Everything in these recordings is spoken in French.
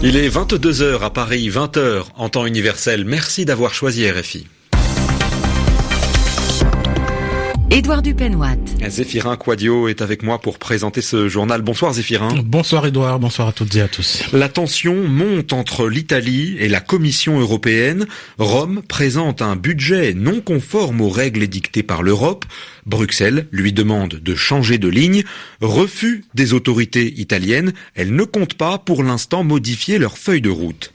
Il est 22h à Paris, 20h en temps universel. Merci d'avoir choisi RFI. Édouard Dupenoit. Zéphirin Quadio est avec moi pour présenter ce journal. Bonsoir Zéphirin. Bonsoir Édouard, bonsoir à toutes et à tous. La tension monte entre l'Italie et la Commission européenne. Rome présente un budget non conforme aux règles édictées par l'Europe. Bruxelles lui demande de changer de ligne. Refus des autorités italiennes. Elles ne comptent pas pour l'instant modifier leur feuille de route.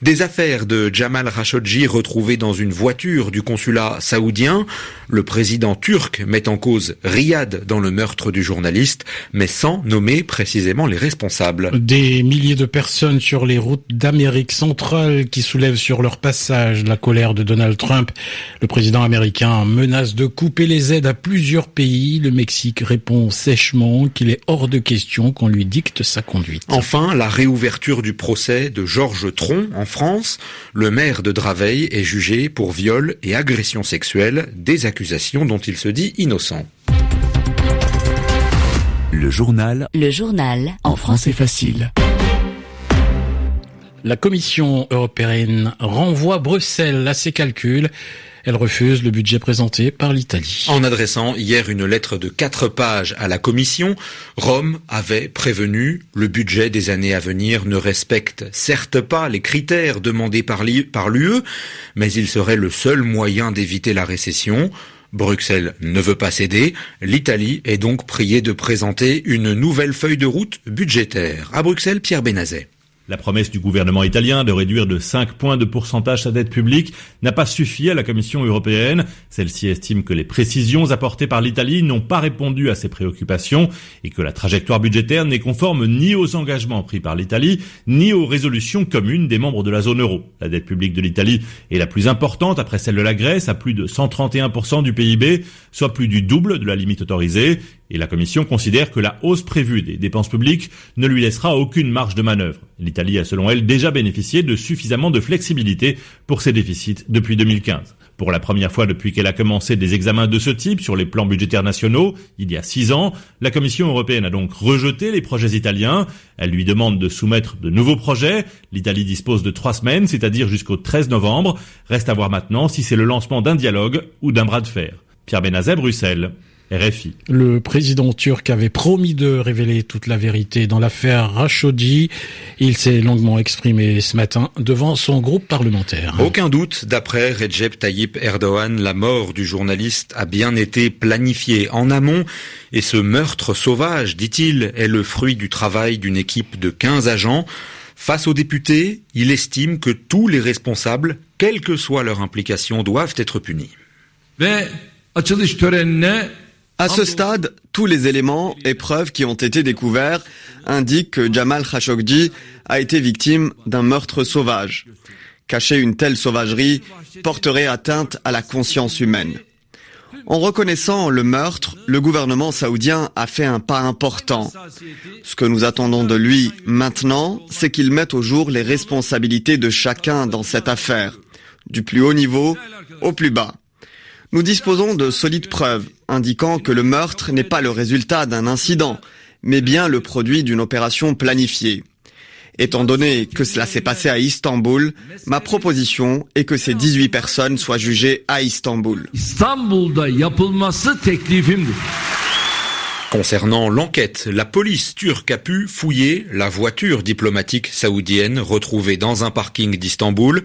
Des affaires de Jamal Khashoggi retrouvées dans une voiture du consulat saoudien. Le président turc met en cause Riyad dans le meurtre du journaliste, mais sans nommer précisément les responsables. Des milliers de personnes sur les routes d'Amérique centrale qui soulèvent sur leur passage la colère de Donald Trump. Le président américain menace de couper les aides à plusieurs pays. Le Mexique répond sèchement qu'il est hors de question qu'on lui dicte sa conduite. Enfin, la réouverture du procès de Georges Tron en France. Le maire de Draveil est jugé pour viol et agression sexuelle, des accusations dont il se dit innocent. Le journal. Le journal. En français facile. La Commission européenne renvoie Bruxelles à ses calculs. Elle refuse le budget présenté par l'Italie. En adressant hier une lettre de quatre pages à la Commission, Rome avait prévenu le budget des années à venir ne respecte certes pas les critères demandés par l'UE, mais il serait le seul moyen d'éviter la récession. Bruxelles ne veut pas céder. L'Italie est donc priée de présenter une nouvelle feuille de route budgétaire. À Bruxelles, Pierre Benazet. La promesse du gouvernement italien de réduire de 5 points de pourcentage sa dette publique n'a pas suffi à la Commission européenne. Celle-ci estime que les précisions apportées par l'Italie n'ont pas répondu à ses préoccupations et que la trajectoire budgétaire n'est conforme ni aux engagements pris par l'Italie, ni aux résolutions communes des membres de la zone euro. La dette publique de l'Italie est la plus importante après celle de la Grèce, à plus de 131% du PIB, soit plus du double de la limite autorisée. Et la Commission considère que la hausse prévue des dépenses publiques ne lui laissera aucune marge de manœuvre. L'Italie a selon elle déjà bénéficié de suffisamment de flexibilité pour ses déficits depuis 2015. Pour la première fois depuis qu'elle a commencé des examens de ce type sur les plans budgétaires nationaux, il y a six ans, la Commission européenne a donc rejeté les projets italiens. Elle lui demande de soumettre de nouveaux projets. L'Italie dispose de trois semaines, c'est-à-dire jusqu'au 13 novembre. Reste à voir maintenant si c'est le lancement d'un dialogue ou d'un bras de fer. Pierre Benazet, Bruxelles. RFI. Le président turc avait promis de révéler toute la vérité dans l'affaire Rashodi. Il s'est longuement exprimé ce matin devant son groupe parlementaire. Aucun doute, d'après Recep Tayyip Erdogan, la mort du journaliste a bien été planifiée en amont et ce meurtre sauvage, dit-il, est le fruit du travail d'une équipe de 15 agents. Face aux députés, il estime que tous les responsables, quelle que soit leur implication, doivent être punis. À ce stade, tous les éléments et preuves qui ont été découverts indiquent que Jamal Khashoggi a été victime d'un meurtre sauvage. Cacher une telle sauvagerie porterait atteinte à la conscience humaine. En reconnaissant le meurtre, le gouvernement saoudien a fait un pas important. Ce que nous attendons de lui maintenant, c'est qu'il mette au jour les responsabilités de chacun dans cette affaire, du plus haut niveau au plus bas. Nous disposons de solides preuves indiquant que le meurtre n'est pas le résultat d'un incident, mais bien le produit d'une opération planifiée. Étant donné que cela s'est passé à Istanbul, ma proposition est que ces 18 personnes soient jugées à Istanbul. Concernant l'enquête, la police turque a pu fouiller la voiture diplomatique saoudienne retrouvée dans un parking d'Istanbul.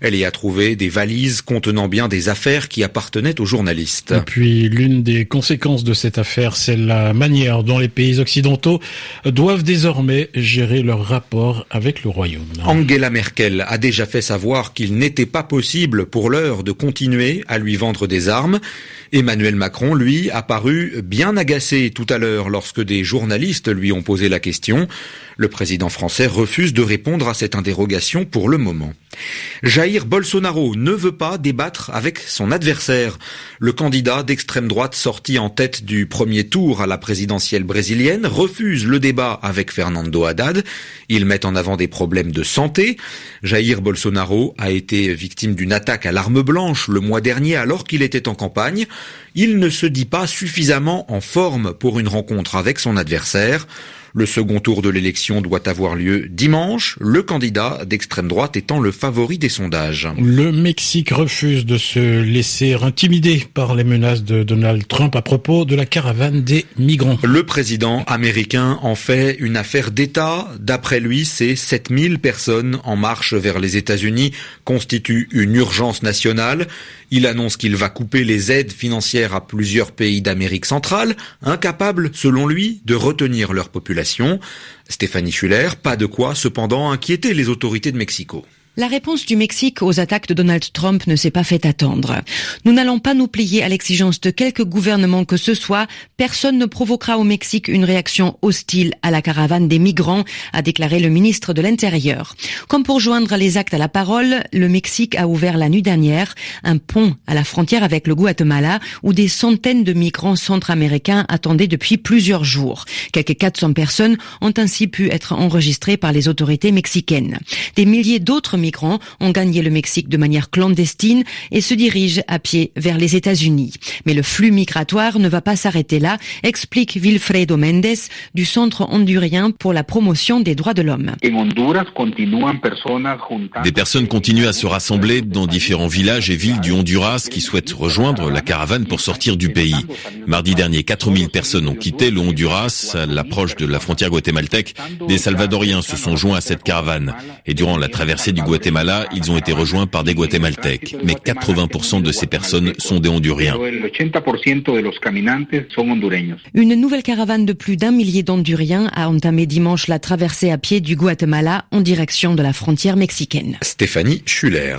Elle y a trouvé des valises contenant bien des affaires qui appartenaient aux journalistes. Et puis l'une des conséquences de cette affaire, c'est la manière dont les pays occidentaux doivent désormais gérer leur rapport avec le Royaume. Angela Merkel a déjà fait savoir qu'il n'était pas possible pour l'heure de continuer à lui vendre des armes. Emmanuel Macron, lui, a paru bien agacé tout à l'heure lorsque des journalistes lui ont posé la question. Le président français refuse de répondre à cette interrogation pour le moment. Jair Bolsonaro ne veut pas débattre avec son adversaire. Le candidat d'extrême droite sorti en tête du premier tour à la présidentielle brésilienne refuse le débat avec Fernando Haddad. Il met en avant des problèmes de santé. Jair Bolsonaro a été victime d'une attaque à l'arme blanche le mois dernier alors qu'il était en campagne. Il ne se dit pas suffisamment en forme pour une rencontre avec son adversaire. Le second tour de l'élection doit avoir lieu dimanche, le candidat d'extrême droite étant le favori des sondages. Le Mexique refuse de se laisser intimider par les menaces de Donald Trump à propos de la caravane des migrants. Le président américain en fait une affaire d'État. D'après lui, ces 7000 personnes en marche vers les États-Unis constituent une urgence nationale. Il annonce qu'il va couper les aides financières à plusieurs pays d'Amérique centrale, incapables, selon lui, de retenir leur population. Stéphanie Schuller, pas de quoi cependant inquiéter les autorités de Mexico. La réponse du Mexique aux attaques de Donald Trump ne s'est pas fait attendre. Nous n'allons pas nous plier à l'exigence de quelque gouvernement que ce soit. Personne ne provoquera au Mexique une réaction hostile à la caravane des migrants, a déclaré le ministre de l'Intérieur. Comme pour joindre les actes à la parole, le Mexique a ouvert la nuit dernière un pont à la frontière avec le Guatemala où des centaines de migrants centra-américains attendaient depuis plusieurs jours. Quelques 400 personnes ont ainsi pu être enregistrées par les autorités mexicaines. Des milliers d'autres ont gagné le Mexique de manière clandestine et se dirigent à pied vers les États-Unis. Mais le flux migratoire ne va pas s'arrêter là, explique Wilfredo Mendes du Centre hondurien pour la promotion des droits de l'homme. Des personnes continuent à se rassembler dans différents villages et villes du Honduras qui souhaitent rejoindre la caravane pour sortir du pays. Mardi dernier, 4000 personnes ont quitté le Honduras à l'approche de la frontière guatémaltèque. Des Salvadoriens se sont joints à cette caravane et durant la traversée du Guatemala, Guatemala, ils ont été rejoints par des Guatémaltèques. Mais 80% de ces personnes sont des Honduriens. Une nouvelle caravane de plus d'un millier d'Honduriens a entamé dimanche la traversée à pied du Guatemala en direction de la frontière mexicaine. Stéphanie Schuller.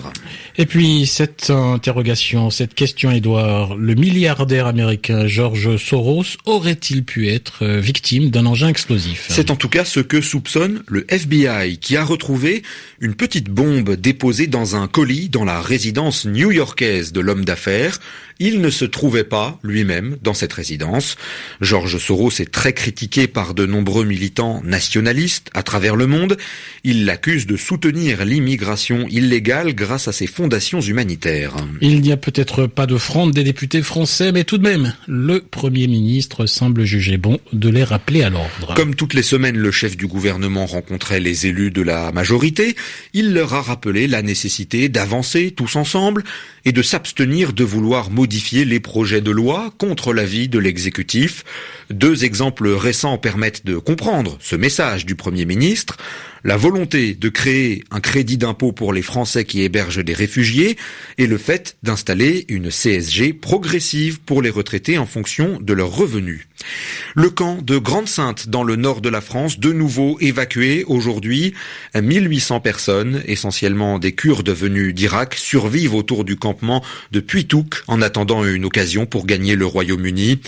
Et puis cette interrogation, cette question, Edouard, le milliardaire américain George Soros aurait-il pu être euh, victime d'un engin explosif? C'est en tout cas ce que soupçonne le FBI qui a retrouvé une petite bombe déposée dans un colis dans la résidence new-yorkaise de l'homme d'affaires. Il ne se trouvait pas lui-même dans cette résidence. George Soros est très critiqué par de nombreux militants nationalistes à travers le monde. Il l'accuse de soutenir l'immigration illégale grâce à ses fondations humanitaires. Il n'y a peut-être pas de fronde des députés français, mais tout de même, le Premier ministre semble juger bon de les rappeler à l'ordre. Comme toutes les semaines, le chef du gouvernement rencontrait les élus de la majorité. Il leur a rappelé la nécessité d'avancer tous ensemble et de s'abstenir de vouloir modifier les projets de loi contre l'avis de l'exécutif. Deux exemples récents permettent de comprendre ce message du Premier ministre. La volonté de créer un crédit d'impôt pour les Français qui hébergent des réfugiés et le fait d'installer une CSG progressive pour les retraités en fonction de leurs revenus. Le camp de Grande-Sainte dans le nord de la France, de nouveau évacué aujourd'hui. 1800 personnes, essentiellement des Kurdes venus d'Irak, survivent autour du campement de Puitouk en attendant une occasion pour gagner le Royaume-Uni.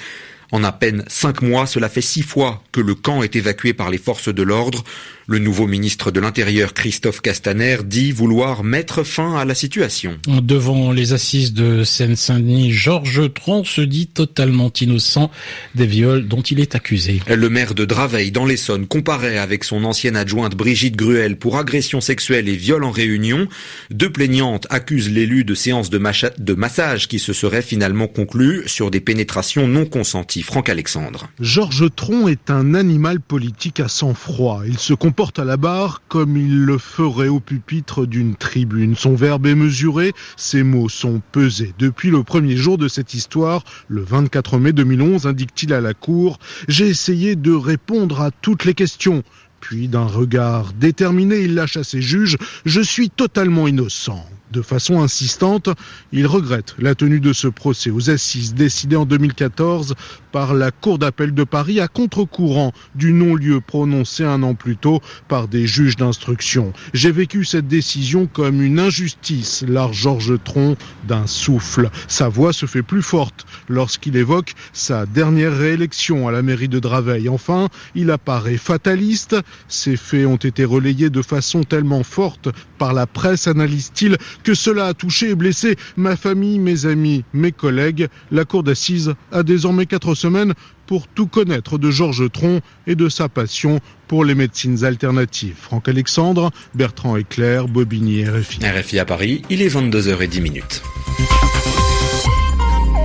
En à peine cinq mois, cela fait six fois que le camp est évacué par les forces de l'ordre. Le nouveau ministre de l'Intérieur, Christophe Castaner, dit vouloir mettre fin à la situation. Devant les assises de Seine-Saint-Denis, Georges Tron se dit totalement innocent des viols dont il est accusé. Le maire de Draveil, dans l'Essonne, comparait avec son ancienne adjointe Brigitte Gruel pour agression sexuelle et viol en réunion. Deux plaignantes accusent l'élu de séances de, de massage qui se seraient finalement conclues sur des pénétrations non consenties. Franck Alexandre. Georges Tron est un animal politique à sang-froid. Il se comporte porte à la barre comme il le ferait au pupitre d'une tribune. Son verbe est mesuré, ses mots sont pesés. Depuis le premier jour de cette histoire, le 24 mai 2011, indique-t-il à la Cour, j'ai essayé de répondre à toutes les questions. Puis d'un regard déterminé, il lâche à ses juges, je suis totalement innocent. De façon insistante, il regrette la tenue de ce procès aux assises décidé en 2014 par la Cour d'appel de Paris à contre-courant du non-lieu prononcé un an plus tôt par des juges d'instruction. J'ai vécu cette décision comme une injustice, l'art Georges Tron d'un souffle. Sa voix se fait plus forte lorsqu'il évoque sa dernière réélection à la mairie de Draveil. Enfin, il apparaît fataliste. Ces faits ont été relayés de façon tellement forte par la presse, analyse-t-il, que cela a touché et blessé ma famille, mes amis, mes collègues. La cour d'assises a désormais 400 semaine pour tout connaître de Georges Tron et de sa passion pour les médecines alternatives. Franck Alexandre, Bertrand Éclair, Bobigny, RFI. RFI à Paris, il est 22h10 minutes.